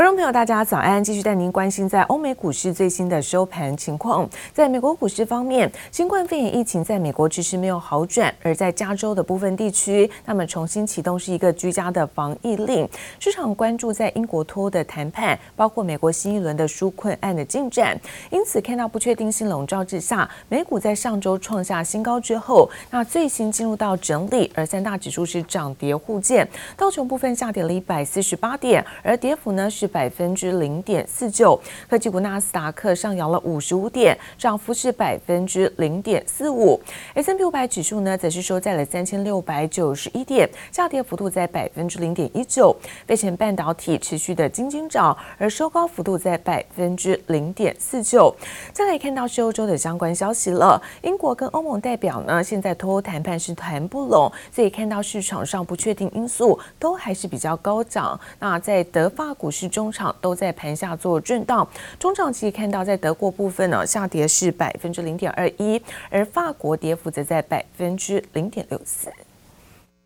观众朋友，大家早安！继续带您关心在欧美股市最新的收盘情况。在美国股市方面，新冠肺炎疫情在美国迟迟没有好转，而在加州的部分地区，那么重新启动是一个居家的防疫令。市场关注在英国脱欧的谈判，包括美国新一轮的纾困案的进展。因此，看到不确定性笼罩之下，美股在上周创下新高之后，那最新进入到整理，而三大指数是涨跌互见。道琼部分下跌了一百四十八点，而跌幅呢是百分之零点四九。科技股纳斯达克上扬了五十五点，涨幅是百分之零点四五。S&P 五百指数呢则是收在了三千六百九十一点，下跌幅度在百分之零点一九。费城半导体持续的惊惊涨，而收高幅度在百分之零点四九。再来看到是欧洲的相关消息了，英国跟欧盟代表呢现在脱欧谈判是谈不拢，所以看到市场上不确定因素都还是比较高涨。那在德法股市中场都在盘下做震荡，中场其实看到在德国部分呢下跌是百分之零点二一，而法国跌幅则在百分之零点六四。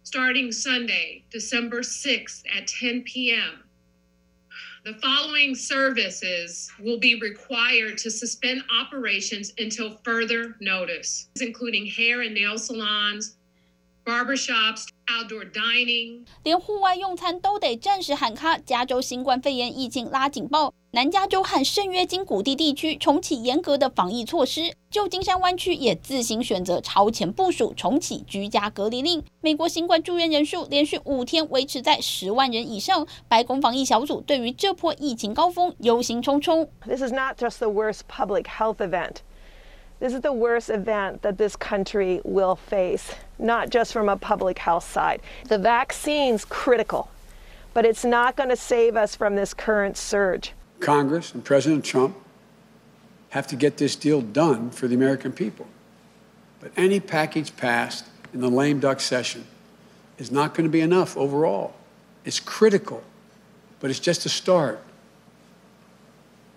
Starting Sunday, December 6th at 10 p.m. The following services will be required to suspend operations until further notice, including hair and nail salons, barbershops, outdoor dining，连户外用餐都得暂时喊卡。加州新冠肺炎疫情拉警报，南加州和圣约金谷地地区重启严格的防疫措施。旧金山湾区也自行选择超前部署，重启居家隔离令。美国新冠住院人数连续五天维持在十万人以上。白宫防疫小组对于这波疫情高峰忧心忡忡。This is not just the worst public health event. This is the worst event that this country will face, not just from a public health side. The vaccine's critical, but it's not going to save us from this current surge. Congress and President Trump have to get this deal done for the American people. But any package passed in the lame duck session is not going to be enough overall. It's critical, but it's just a start.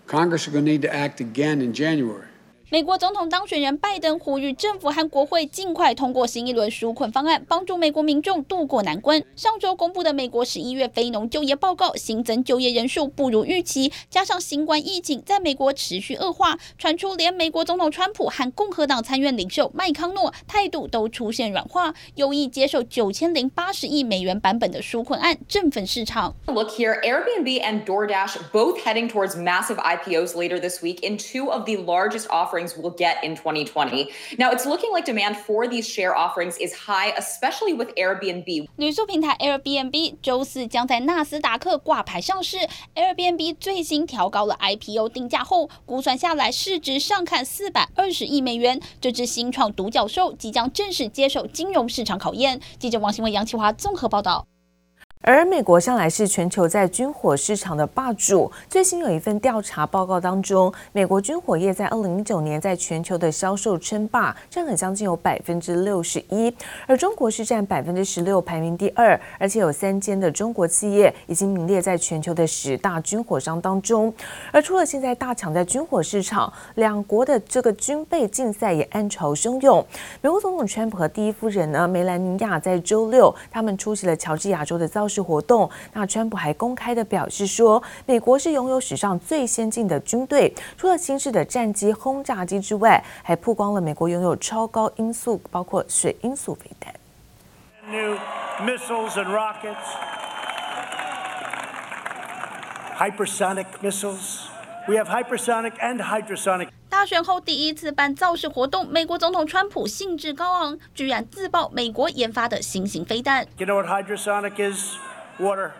Congress is going to need to act again in January. 美国总统当选人拜登呼吁政府和国会尽快通过新一轮纾困方案，帮助美国民众渡过难关。上周公布的美国十一月非农就业报告新增就业人数不如预期，加上新冠疫情在美国持续恶化，传出连美国总统川普和共和党参院领袖麦康诺态度都出现软化，有意接受九千零八十亿美元版本的纾困案，振奋市场。Look here, Airbnb and DoorDash both heading towards massive IPOs later this week in two of the largest offers. Things Will get in 2020. Now it's looking like demand for these share offerings is high, especially with Airbnb. 旅宿平台 Airbnb 周四将在纳斯达克挂牌上市。Airbnb 最新调高了 IPO 定价后，估算下来市值上看四百二十亿美元。这支新创独角兽即将正式接受金融市场考验。记者王新文、杨启华综合报道。而美国向来是全球在军火市场的霸主。最新有一份调查报告当中，美国军火业在二零一九年在全球的销售称霸，占了将近有百分之六十一。而中国是占百分之十六，排名第二。而且有三间的中国企业已经名列在全球的十大军火商当中。而除了现在大抢在军火市场，两国的这个军备竞赛也暗潮汹涌。美国总统川普和第一夫人呢梅兰妮亚在周六，他们出席了乔治亚州的造势活动，那川普还公开的表示说，美国是拥有史上最先进的军队，除了新式的战机、轰炸机之外，还曝光了美国拥有超高音速，包括水音速飞弹。New missiles and rockets, hypersonic missiles. We have hypersonic and hydrosonic. 大选后第一次办造势活动，美国总统川普兴致高昂，居然自曝美国研发的新型飞弹。You know what hydrosonic is? Water.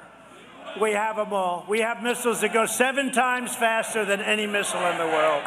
We have them all. We have missiles that go seven times faster than any missile in the world.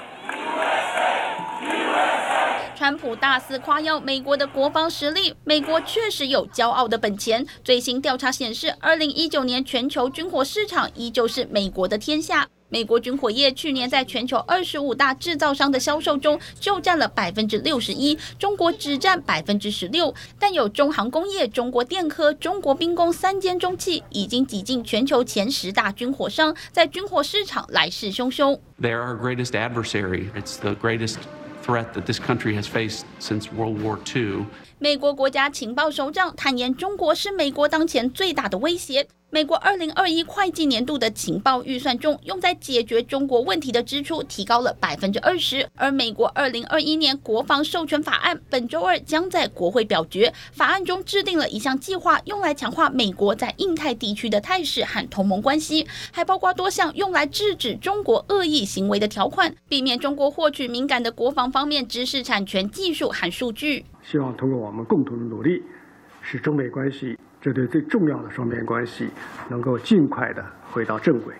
川普大肆夸耀美国的国防实力，美国确实有骄傲的本钱。最新调查显示，二零一九年全球军火市场依旧是美国的天下。美国军火业去年在全球二十五大制造商的销售中就占了百分之六十一，中国只占百分之十六。但有中航工业、中国电科、中国兵工三间中企已经挤进全球前十大军火商，在军火市场来势汹汹。They are our greatest adversary. It's the greatest threat that this country has faced since World War II. 美国国家情报首长坦言，中国是美国当前最大的威胁。美国二零二一会计年度的情报预算中，用在解决中国问题的支出提高了百分之二十。而美国二零二一年国防授权法案本周二将在国会表决。法案中制定了一项计划，用来强化美国在印太地区的态势和同盟关系，还包括多项用来制止中国恶意行为的条款，避免中国获取敏感的国防方面知识产权、技术和数据。希望通过我们共同的努力，使中美关系。这对最重要的双边关系能够尽快的回到正轨，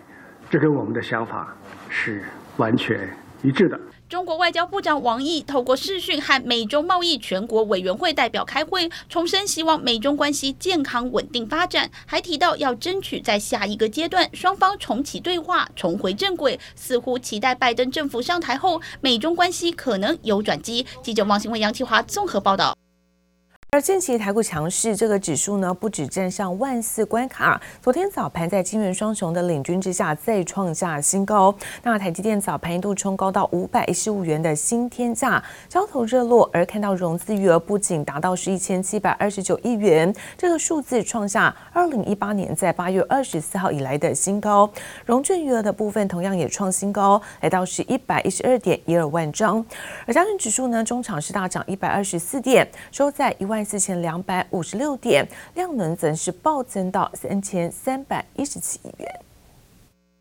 这跟我们的想法是完全一致的。中国外交部长王毅透过视讯和美中贸易全国委员会代表开会，重申希望美中关系健康稳定发展，还提到要争取在下一个阶段双方重启对话，重回正轨。似乎期待拜登政府上台后，美中关系可能有转机。记者王新伟、杨启华综合报道。而近期台股强势，这个指数呢不止站上万四关卡，昨天早盘在金圆双雄的领军之下再创下新高。那台积电早盘一度冲高到五百一十五元的新天价，交投热络。而看到融资余额不仅达到是一千七百二十九亿元，这个数字创下二零一八年在八月二十四号以来的新高。融券余额的部分同样也创新高，来到是一百一十二点一二万张。而加权指数呢，中场是大涨一百二十四点，收在一万。四千两百五十六点，量能则是暴增到三千三百一十七亿元。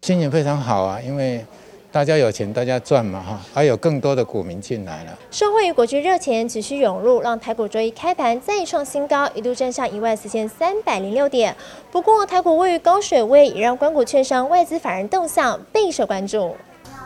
心情非常好啊，因为大家有钱，大家赚嘛哈，还有更多的股民进来了。受惠于国际热钱持续涌入，让台股周一开盘再创新高，一度站上一万四千三百零六点。不过，台股位于高水位，也让关股券商外资法人动向备受关注。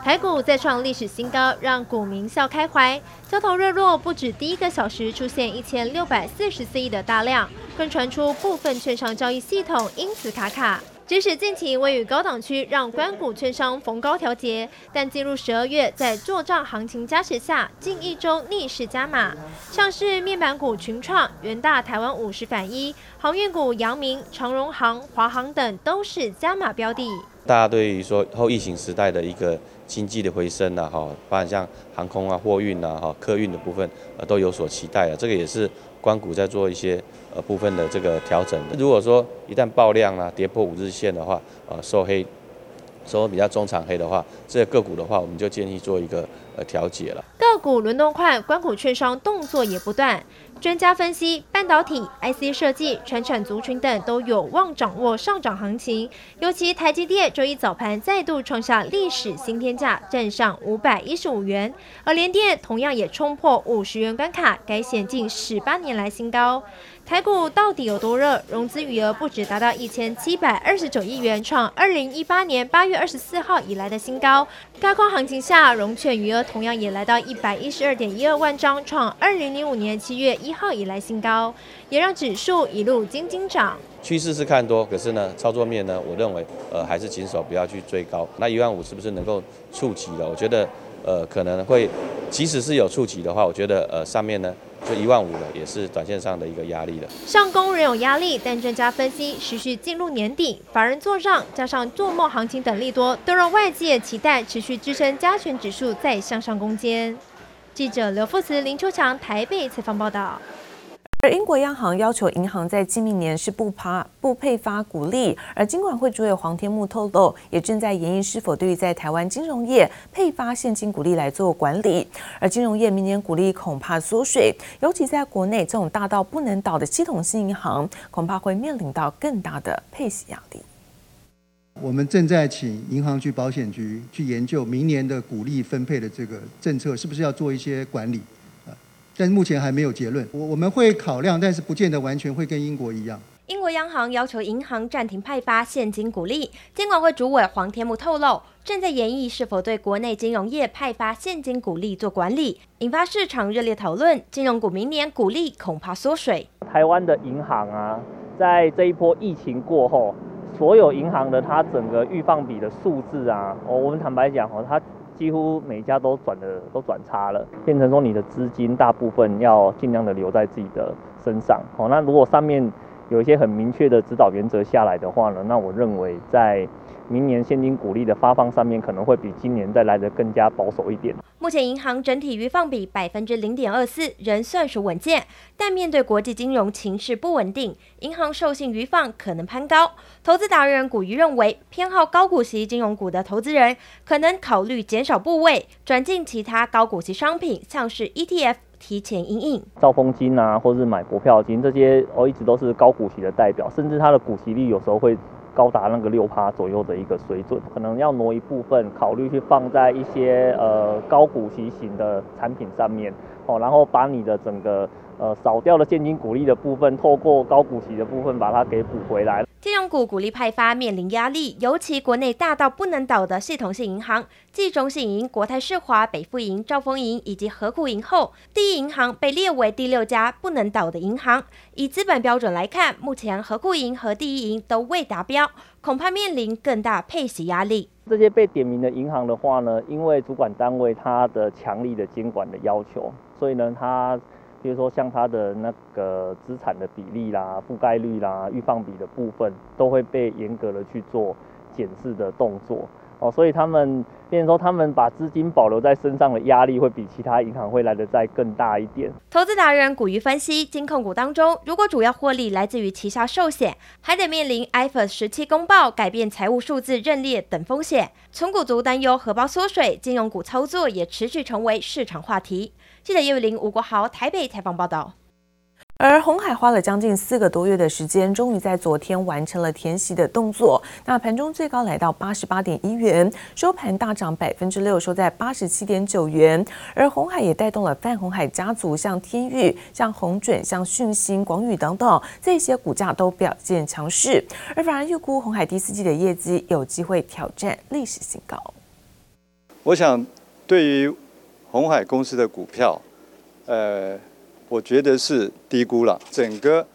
台股再创历史新高，让股民笑开怀。交投热络，不止第一个小时出现一千六百四十四亿的大量，更传出部分券商交易系统因此卡卡。即使近期位于高档区，让官股券商逢高调节，但进入十二月，在做账行情加持下，近一周逆势加码。像是面板股群创、元大台湾五十反一，航运股阳明、长荣航、华航等都是加码标的。大家对于说后疫情时代的一个经济的回升啊，哈，包含像航空啊、货运啊、哈、客运的部分，呃，都有所期待啊。这个也是关谷在做一些呃部分的这个调整。如果说一旦爆量啊，跌破五日线的话，呃，收黑，收比较中长黑的话，这个个股的话，我们就建议做一个呃调节了。个股轮动快，关股券商动作也不断。专家分析，半导体、IC 设计、传产族群等都有望掌握上涨行情。尤其台积电周一早盘再度创下历史新天价，站上五百一十五元，而联电同样也冲破五十元关卡，改写近十八年来新高。台股到底有多热？融资余额不止达到一千七百二十九亿元，创二零一八年八月二十四号以来的新高。高空行情下，融券余额同样也来到一百一十二点一二万张，创二零零五年七月一号以来新高，也让指数一路惊惊涨。趋势是看多，可是呢，操作面呢，我认为呃还是谨守，不要去追高。那一万五是不是能够触及了？我觉得呃可能会，即使是有触及的话，我觉得呃上面呢。就一万五了，也是短线上的一个压力了。上攻仍有压力，但专家分析，持续进入年底，法人做账加上做梦行情等利多，都让外界期待持续支撑加权指数再向上攻坚。记者刘富慈、林秋强台北采访报道。而英国央行要求银行在今明年是不发不配发股利，而金管会主委黄天木透露，也正在研议是否对于在台湾金融业配发现金股利来做管理。而金融业明年股利恐怕缩水，尤其在国内这种大到不能倒的系统性银行，恐怕会面临到更大的配息压力。我们正在请银行局、保险局去研究明年的股利分配的这个政策，是不是要做一些管理。但目前还没有结论，我我们会考量，但是不见得完全会跟英国一样。英国央行要求银行暂停派发现金股利，监管会主委黄天木透露，正在研议是否对国内金融业派发现金股利做管理，引发市场热烈讨论。金融股明年股利恐怕缩水。台湾的银行啊，在这一波疫情过后，所有银行的它整个预放比的数字啊，哦，我们坦白讲哦，它。几乎每家都转的都转差了，变成说你的资金大部分要尽量的留在自己的身上。好、那如果上面有一些很明确的指导原则下来的话呢，那我认为在明年现金股利的发放上面可能会比今年再来得更加保守一点。目前银行整体余放比百分之零点二四，仍算是稳健，但面对国际金融情势不稳定，银行授信余放可能攀高。投资达人古鱼认为，偏好高股息金融股的投资人可能考虑减少部位，转进其他高股息商品，像是 ETF 提前因应。兆丰金啊，或是买国票金这些，哦，一直都是高股息的代表，甚至它的股息率有时候会。高达那个六趴左右的一个水准，可能要挪一部分考虑去放在一些呃高股息型的产品上面哦，然后把你的整个呃少掉的现金股利的部分，透过高股息的部分把它给补回来。金融股股利派发面临压力，尤其国内大到不能倒的系统性银行，继中信银、国泰世华、北富银、兆丰银以及合库银后，第一银行被列为第六家不能倒的银行。以资本标准来看，目前合库银和第一银都未达标，恐怕面临更大配息压力。这些被点名的银行的话呢，因为主管单位它的强力的监管的要求，所以呢，它。比如说，像它的那个资产的比例啦、覆盖率啦、预放比的部分，都会被严格的去做检视的动作哦。所以他们，变成说他们把资金保留在身上的压力，会比其他银行会来得再更大一点。投资达人古鱼分析，金控股当中，如果主要获利来自于旗下寿险，还得面临 IFRS 十七公报改变财务数字认列等风险。存股族担忧荷包缩水，金融股操作也持续成为市场话题。记者叶玉玲、吴国豪台北采访报道。而鸿海花了将近四个多月的时间，终于在昨天完成了填息的动作。那盘中最高来到八十八点一元，收盘大涨百分之六，收在八十七点九元。而红海也带动了泛红海家族，像天域、像红准、像讯芯、广宇等等这些股价都表现强势。而反而预估红海第四季的业绩有机会挑战历史新高。我想对于。红海公司的股票，呃，我觉得是低估了。整个，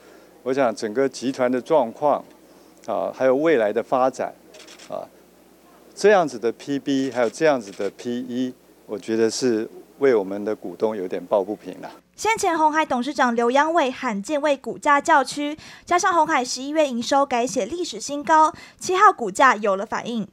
我想整个集团的状况，啊，还有未来的发展，啊，这样子的 PB，还有这样子的 PE，我觉得是为我们的股东有点抱不平了。先前红海董事长刘扬伟罕见为股价叫屈，加上红海十一月营收改写历史新高，七号股价有了反应。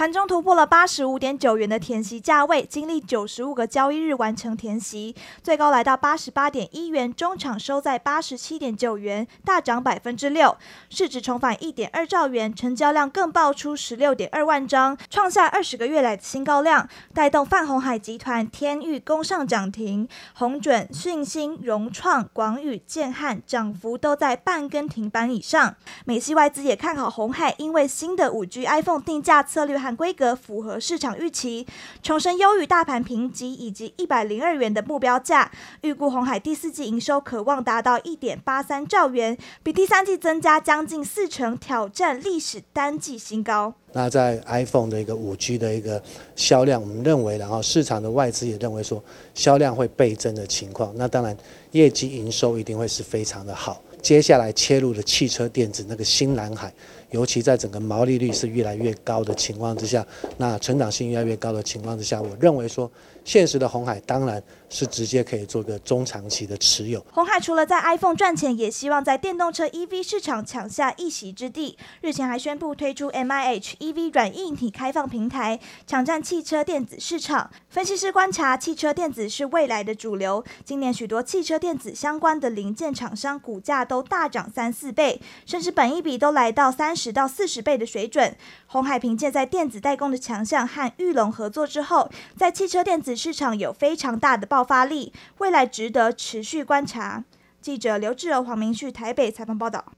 盘中突破了八十五点九元的填息价位，经历九十五个交易日完成填息，最高来到八十八点一元，中场收在八十七点九元，大涨百分之六，市值重返一点二兆元，成交量更爆出十六点二万张，创下二十个月来的新高量，带动泛红海集团天域攻上涨停，红准、讯芯、融创、广宇、建汉涨幅都在半根停板以上。美系外资也看好红海，因为新的五 G iPhone 定价策略和规格符合市场预期，重申优于大盘评级以及一百零二元的目标价，预估红海第四季营收可望达到一点八三兆元，比第三季增加将近四成，挑战历史单季新高。那在 iPhone 的一个五 G 的一个销量，我们认为，然后市场的外资也认为说销量会倍增的情况，那当然业绩营收一定会是非常的好。接下来切入的汽车电子那个新蓝海。尤其在整个毛利率是越来越高的情况之下，那成长性越来越高的情况之下，我认为说，现实的红海当然是直接可以做个中长期的持有。红海除了在 iPhone 赚钱，也希望在电动车 EV 市场抢下一席之地。日前还宣布推出 MIH EV 软硬体开放平台，抢占汽车电子市场。分析师观察，汽车电子是未来的主流。今年许多汽车电子相关的零件厂商股价都大涨三四倍，甚至本一比都来到三十到四十倍的水准。红海凭借在电子代工的强项和裕隆合作之后，在汽车电子市场有非常大的爆发力，未来值得持续观察。记者刘志娥、黄明旭台北采访报道。